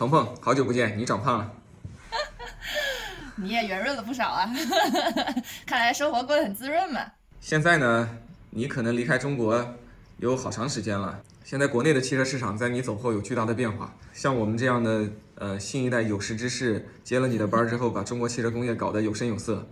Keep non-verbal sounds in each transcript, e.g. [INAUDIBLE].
鹏鹏，好久不见，你长胖了。[LAUGHS] 你也圆润了不少啊，[LAUGHS] 看来生活过得很滋润嘛。现在呢，你可能离开中国有好长时间了。现在国内的汽车市场在你走后有巨大的变化。像我们这样的呃新一代有识之士，接了你的班之后，把中国汽车工业搞得有声有色。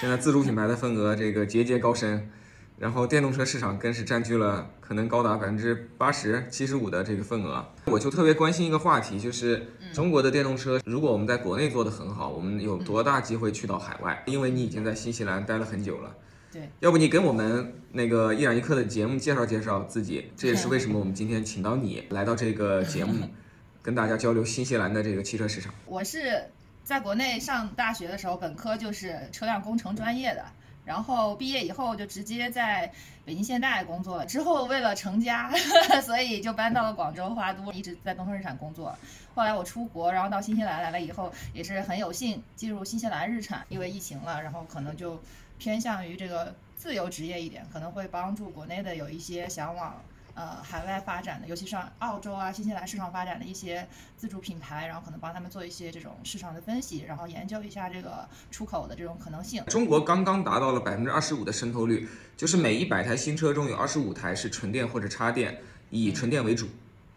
现在自主品牌的份额这个节节高升，然后电动车市场更是占据了可能高达百分之八十、七十五的这个份额。我就特别关心一个话题，就是中国的电动车，如果我们在国内做得很好，我们有多大机会去到海外？因为你已经在新西兰待了很久了。对，要不你跟我们那个一染一刻的节目介绍介绍自己，这也是为什么我们今天请到你来到这个节目，[LAUGHS] 跟大家交流新西兰的这个汽车市场。我是在国内上大学的时候，本科就是车辆工程专业的，然后毕业以后就直接在北京现代工作了。之后为了成家，[LAUGHS] 所以就搬到了广州华都，一直在东风日产工作。后来我出国，然后到新西兰来了以后，也是很有幸进入新西兰日产，因为疫情了，然后可能就偏向于这个自由职业一点，可能会帮助国内的有一些想往呃海外发展的，尤其是澳洲啊、新西兰市场发展的一些自主品牌，然后可能帮他们做一些这种市场的分析，然后研究一下这个出口的这种可能性。中国刚刚达到了百分之二十五的渗透率，就是每一百台新车中有二十五台是纯电或者插电，以纯电为主。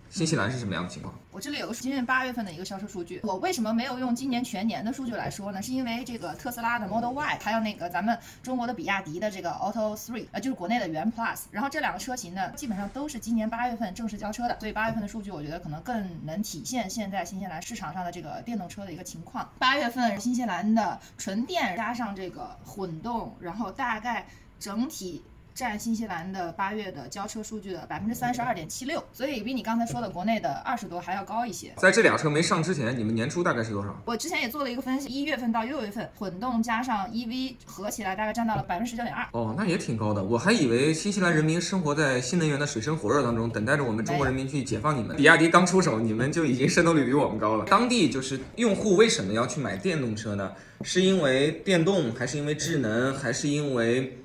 新西兰是什么样的情况？我这里有个今年八月份的一个销售数据，我为什么没有用今年全年的数据来说呢？是因为这个特斯拉的 Model Y，还有那个咱们中国的比亚迪的这个 Auto Three，呃，就是国内的元 Plus，然后这两个车型呢，基本上都是今年八月份正式交车的，所以八月份的数据我觉得可能更能体现现在新西兰市场上的这个电动车的一个情况。八月份新西兰的纯电加上这个混动，然后大概整体。占新西兰的八月的交车数据的百分之三十二点七六，所以比你刚才说的国内的二十多还要高一些。在这俩车没上之前，你们年初大概是多少？我之前也做了一个分析，一月份到六月份，混动加上 EV 合起来大概占到了百分之十九点二。哦，那也挺高的。我还以为新西兰人民生活在新能源的水深火热当中，等待着我们中国人民去解放你们。比亚迪刚出手，你们就已经渗透率比我们高了。当地就是用户为什么要去买电动车呢？是因为电动，还是因为智能，还是因为？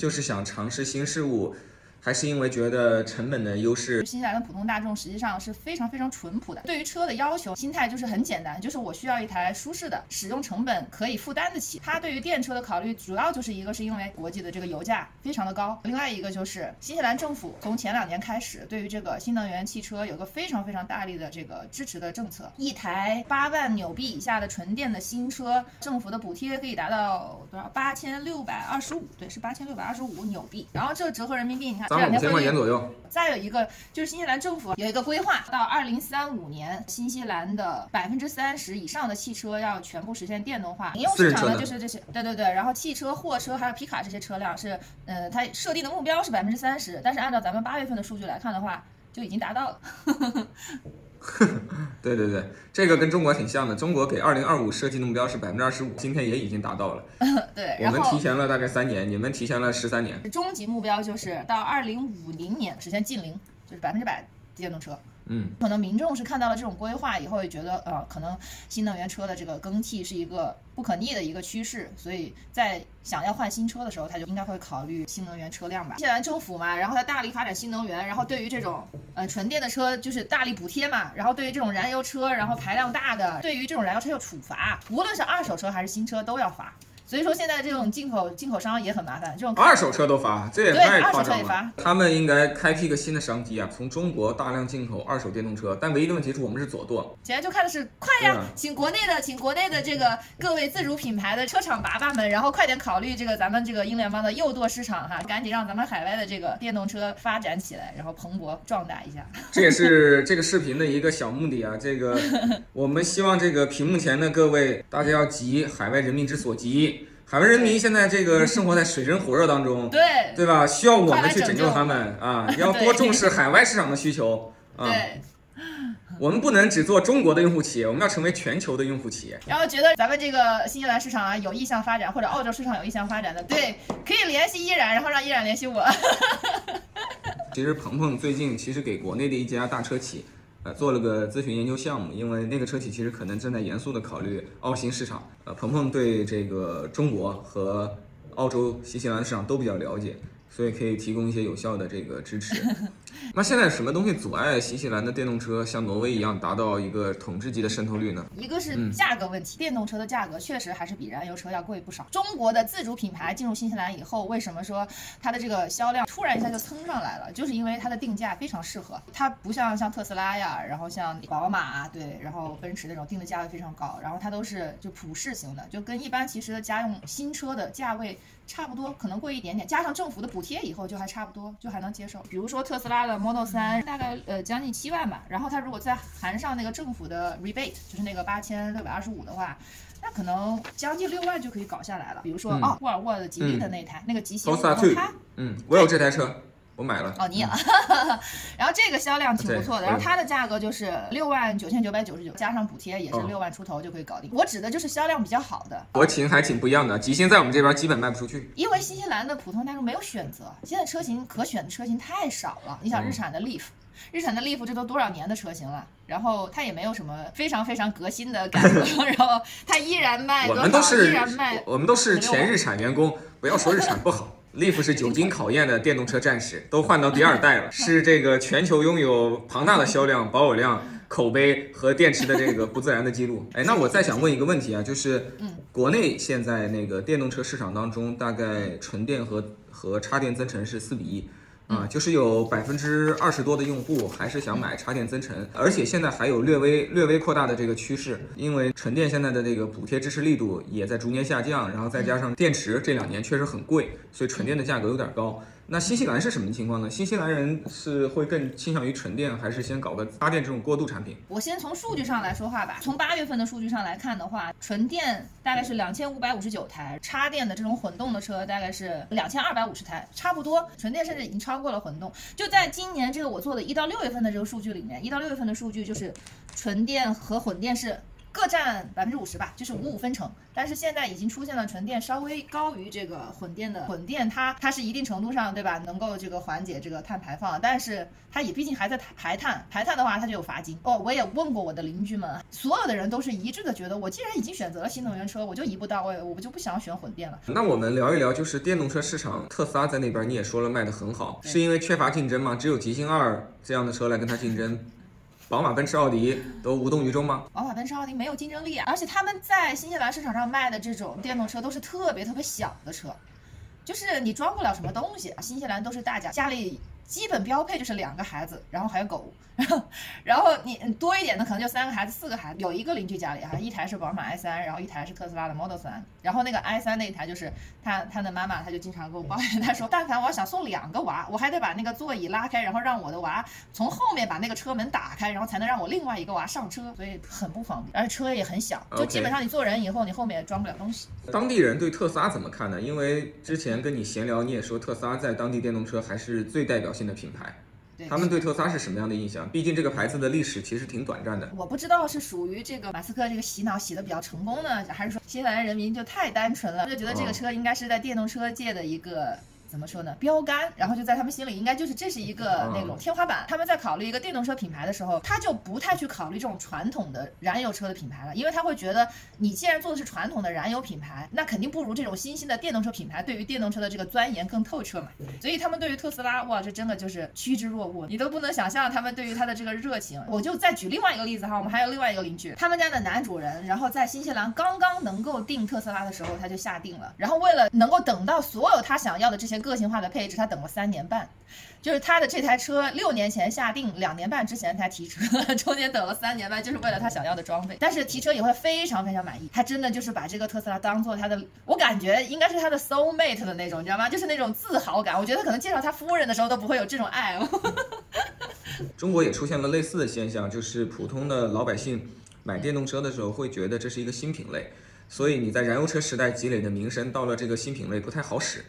就是想尝试新事物，还是因为觉得成本的优势？新西兰的普通大众实际上是非常非常淳朴的，对于车的要求心态就是很简单，就是我需要一台舒适的，使用成本可以负担得起。它对于电车的考虑，主要就是一个是因为国际的这个油价非常的高，另外一个就是新西兰政府从前两年开始，对于这个新能源汽车有个非常非常大力的这个支持的政策，一台八万纽币以下的纯电的新车，政府的补贴可以达到多少？八千六百二十五，对，是八千六百二十五纽币。然后这折合人民币，你看这两千块钱左右。再有一个就是新西兰政府有一个规划，到二零三五年，新西兰的百分之三十以上的汽车要全部实现电动化。民用市场呢，就是这些，对对对。然后汽车、货车还有皮卡这些车辆是，呃，它设定的目标是百分之三十，但是按照咱们八月份的数据来看的话，就已经达到了。[LAUGHS] [LAUGHS] 对对对，这个跟中国挺像的。中国给二零二五设计的目标是百分之二十五，今天也已经达到了。[LAUGHS] 对，我们提前了大概三年，你们提前了十三年。终极目标就是到二零五零年实现近零，就是百分之百电动车。嗯，可能民众是看到了这种规划以后，也觉得呃，可能新能源车的这个更替是一个不可逆的一个趋势，所以在想要换新车的时候，他就应该会考虑新能源车辆吧。新西兰政府嘛，然后他大力发展新能源，然后对于这种呃纯电的车就是大力补贴嘛，然后对于这种燃油车，然后排量大的，对于这种燃油车有处罚，无论是二手车还是新车都要罚。所以说现在这种进口进口商也很麻烦，这种二手车都罚，这也太夸张了。他们应该开辟一个新的商机啊，从中国大量进口二手电动车。但唯一的问题是我们是左舵，现在就看的是快呀，请国内的，请国内的这个各位自主品牌的车厂爸爸们，然后快点考虑这个咱们这个英联邦的右舵市场哈，赶紧让咱们海外的这个电动车发展起来，然后蓬勃壮大一下。这也是这个视频的一个小目的啊，这个 [LAUGHS] 我们希望这个屏幕前的各位大家要急海外人民之所急。海外人民现在这个生活在水深火热当中，对对吧？需要我们去拯救他们啊！[LAUGHS] 要多重视海外市场的需求啊！我们不能只做中国的用户企业，我们要成为全球的用户企业。然后觉得咱们这个新西兰市场啊有意向发展，或者澳洲市场有意向发展的，对，可以联系依然，然后让依然联系我。[LAUGHS] 其实鹏鹏最近其实给国内的一家大车企。呃，做了个咨询研究项目，因为那个车企其实可能正在严肃的考虑澳新市场。呃，鹏鹏对这个中国和澳洲、新西兰市场都比较了解，所以可以提供一些有效的这个支持。[LAUGHS] 那现在什么东西阻碍新西兰的电动车像挪威一样达到一个统治级的渗透率呢？一个是价格问题，电动车的价格确实还是比燃油车要贵不少。中国的自主品牌进入新西兰以后，为什么说它的这个销量突然一下就蹭上来了？就是因为它的定价非常适合，它不像像特斯拉呀，然后像宝马对，然后奔驰那种定的价位非常高，然后它都是就普适型的，就跟一般其实的家用新车的价位。差不多，可能贵一点点，加上政府的补贴以后就还差不多，就还能接受。比如说特斯拉的 Model 3大概呃将近七万吧，然后它如果再含上那个政府的 rebate，就是那个八千六百二十五的话，那可能将近六万就可以搞下来了。比如说哦，沃尔沃的吉利的那台那个极星，它，嗯，我有这台车。我买了哦，你有，[LAUGHS] 然后这个销量挺不错的，然后它的价格就是六万九千九百九十九，加上补贴也是六万出头就可以搞定。我指的就是销量比较好的，国情还挺不一样的。极星在我们这边基本卖不出去，因为新西兰的普通大众没有选择，现在车型可选的车型太少了。你想日产的 Leaf，日产的 Leaf 这都多少年的车型了，然后它也没有什么非常非常革新的改革，[LAUGHS] 然后它依然卖，我们都是，卖，我们都是前日产员工，不要说日产不好。Leaf 是久经考验的电动车战士，都换到第二代了，是这个全球拥有庞大的销量、保有量、口碑和电池的这个不自然的记录。哎，那我再想问一个问题啊，就是，国内现在那个电动车市场当中，大概纯电和和插电增程是四比一。啊，就是有百分之二十多的用户还是想买插电增程，而且现在还有略微略微扩大的这个趋势，因为纯电现在的这个补贴支持力度也在逐年下降，然后再加上电池这两年确实很贵，所以纯电的价格有点高。那新西兰是什么情况呢？新西兰人是会更倾向于纯电，还是先搞个插电这种过渡产品？我先从数据上来说话吧。从八月份的数据上来看的话，纯电大概是两千五百五十九台，插电的这种混动的车大概是两千二百五十台，差不多。纯电甚至已经超过了混动。就在今年这个我做的一到六月份的这个数据里面，一到六月份的数据就是纯电和混电是。各占百分之五十吧，就是五五分成。但是现在已经出现了纯电稍微高于这个混电的混电，它它是一定程度上对吧，能够这个缓解这个碳排放，但是它也毕竟还在排碳，排碳的话它就有罚金。哦，我也问过我的邻居们，所有的人都是一致的觉得，我既然已经选择了新能源车，我就一步到位，我就不想选混电了。那我们聊一聊，就是电动车市场，特斯拉在那边你也说了卖的很好，是因为缺乏竞争吗？只有极星二这样的车来跟它竞争？宝马、奔驰、奥迪都无动于衷吗？宝马、奔驰、奥迪没有竞争力啊！而且他们在新西兰市场上卖的这种电动车都是特别特别小的车，就是你装不了什么东西。新西兰都是大家家里。基本标配就是两个孩子，然后还有狗，[LAUGHS] 然后你多一点的可能就三个孩子、四个孩子。有一个邻居家里哈，一台是宝马 i3，然后一台是特斯拉的 Model 3，然后那个 i3 那一台就是他他的妈妈，他就经常跟我抱怨，他说但凡我要想送两个娃，我还得把那个座椅拉开，然后让我的娃从后面把那个车门打开，然后才能让我另外一个娃上车，所以很不方便，而且车也很小，就基本上你坐人以后，你后面也装不了东西。当地人对特斯拉怎么看呢？因为之前跟你闲聊，你也说特斯拉在当地电动车还是最代表性。的品牌，他们对特斯拉是什么样的印象？毕竟这个牌子的历史其实挺短暂的。我不知道是属于这个马斯克这个洗脑洗的比较成功呢，还是说新西兰人民就太单纯了，就觉得这个车应该是在电动车界的一个。怎么说呢？标杆，然后就在他们心里应该就是这是一个那种天花板。他们在考虑一个电动车品牌的时候，他就不太去考虑这种传统的燃油车的品牌了，因为他会觉得你既然做的是传统的燃油品牌，那肯定不如这种新兴的电动车品牌对于电动车的这个钻研更透彻嘛。所以他们对于特斯拉，哇，这真的就是趋之若鹜，你都不能想象他们对于它的这个热情。我就再举另外一个例子哈，我们还有另外一个邻居，他们家的男主人，然后在新西兰刚刚能够订特斯拉的时候，他就下定了，然后为了能够等到所有他想要的这些个性化的配置。他等了三年半，就是他的这台车六年前下定，两年半之前才提车，[LAUGHS] 中间等了三年半，就是为了他想要的装备。但是提车以后非常非常满意，他真的就是把这个特斯拉当做他的，我感觉应该是他的 soul mate 的那种，你知道吗？就是那种自豪感。我觉得他可能介绍他夫人的时候都不会有这种爱。[LAUGHS] 中国也出现了类似的现象，就是普通的老百姓买电动车的时候会觉得这是一个新品类，所以你在燃油车时代积累的名声到了这个新品类不太好使。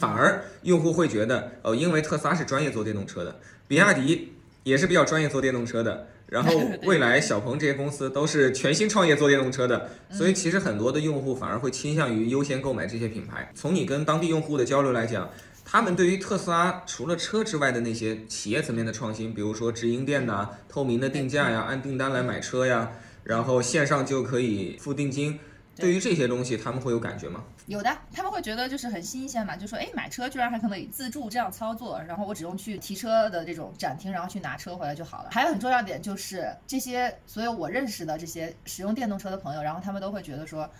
反而用户会觉得，哦，因为特斯拉是专业做电动车的，比亚迪也是比较专业做电动车的，然后 [LAUGHS] 未来、小鹏这些公司都是全新创业做电动车的，所以其实很多的用户反而会倾向于优先购买这些品牌。从你跟当地用户的交流来讲，他们对于特斯拉除了车之外的那些企业层面的创新，比如说直营店呐、透明的定价呀、按订单来买车呀，然后线上就可以付定金。对于这些东西，他们会有感觉吗？有的，他们会觉得就是很新鲜嘛，就说哎，买车居然还可以自助这样操作，然后我只用去提车的这种展厅，然后去拿车回来就好了。还有很重要点就是这些所有我认识的这些使用电动车的朋友，然后他们都会觉得说。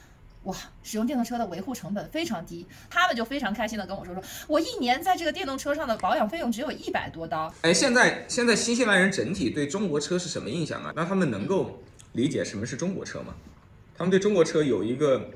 哇，使用电动车的维护成本非常低，他们就非常开心的跟我说说，我一年在这个电动车上的保养费用只有一百多刀。哎，现在现在新西兰人整体对中国车是什么印象啊？那他们能够理解什么是中国车吗？他们对中国车有一个。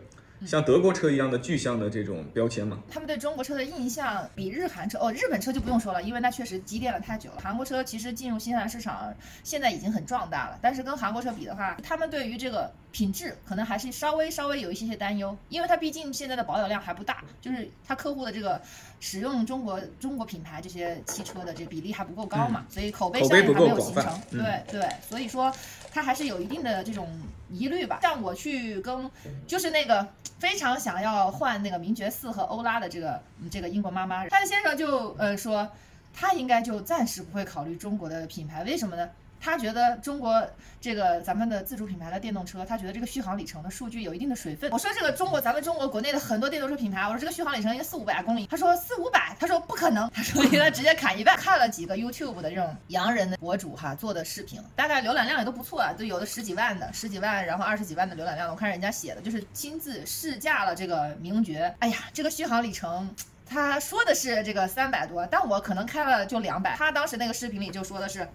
像德国车一样的具象的这种标签吗？他们对中国车的印象比日韩车哦，日本车就不用说了，因为那确实积淀了太久了。韩国车其实进入新西兰市场现在已经很壮大了，但是跟韩国车比的话，他们对于这个品质可能还是稍微稍微有一些些担忧，因为它毕竟现在的保有量还不大，就是他客户的这个使用中国中国品牌这些汽车的这比例还不够高嘛，所以口碑效应还没有形成。对对，所以说它还是有一定的这种疑虑吧。像我去跟就是那个。非常想要换那个名爵四和欧拉的这个这个英国妈妈，她的先生就呃说，他应该就暂时不会考虑中国的品牌，为什么呢？他觉得中国这个咱们的自主品牌的电动车，他觉得这个续航里程的数据有一定的水分。我说这个中国咱们中国国内的很多电动车品牌，我说这个续航里程应该四五百公里，他说四五百，他说不可能，他说应该直接砍一半。看了几个 YouTube 的这种洋人的博主哈做的视频，大概浏览量也都不错啊，都有的十几万的，十几万，然后二十几万的浏览量。我看人家写的就是亲自试驾了这个名爵，哎呀，这个续航里程他说的是这个三百多，但我可能开了就两百。他当时那个视频里就说的是。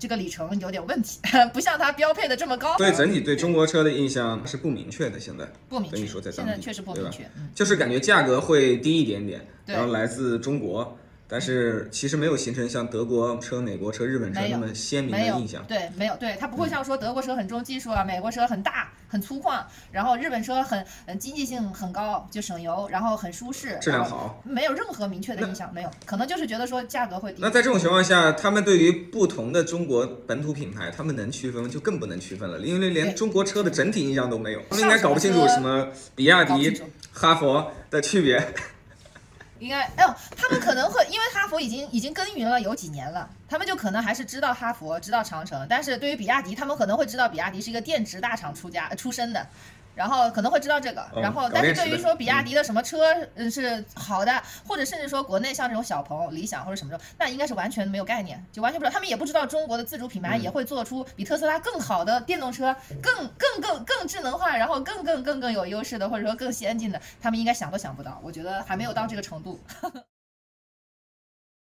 这个里程有点问题，[LAUGHS] 不像它标配的这么高。所以整体对中国车的印象是不明确的，现在不明确。说在现在确实不明确，就是感觉价格会低一点点，然后来自中国。但是其实没有形成像德国车、美国车、日本车那么鲜明的印象。对，没有，对它不会像说德国车很重技术啊，美国车很大很粗犷，然后日本车很嗯经济性很高，就省油，然后很舒适，质量好，没有任何明确的印象，没有，可能就是觉得说价格会低。那在这种情况下，他们对于不同的中国本土品牌，他们能区分就更不能区分了，因为连中国车的整体印象都没有，他们应该搞不清楚什么比亚迪、哈佛的区别。应该，哎呦，他们可能会，因为哈佛已经已经耕耘了有几年了，他们就可能还是知道哈佛，知道长城，但是对于比亚迪，他们可能会知道比亚迪是一个电池大厂出家出身的。然后可能会知道这个，然后但是对于说比亚迪的什么车嗯是好的，或者甚至说国内像这种小鹏、理想或者什么车，那应该是完全没有概念，就完全不知道。他们也不知道中国的自主品牌也会做出比特斯拉更好的电动车，更更更更智能化，然后更更更更有优势的，或者说更先进的，他们应该想都想不到。我觉得还没有到这个程度。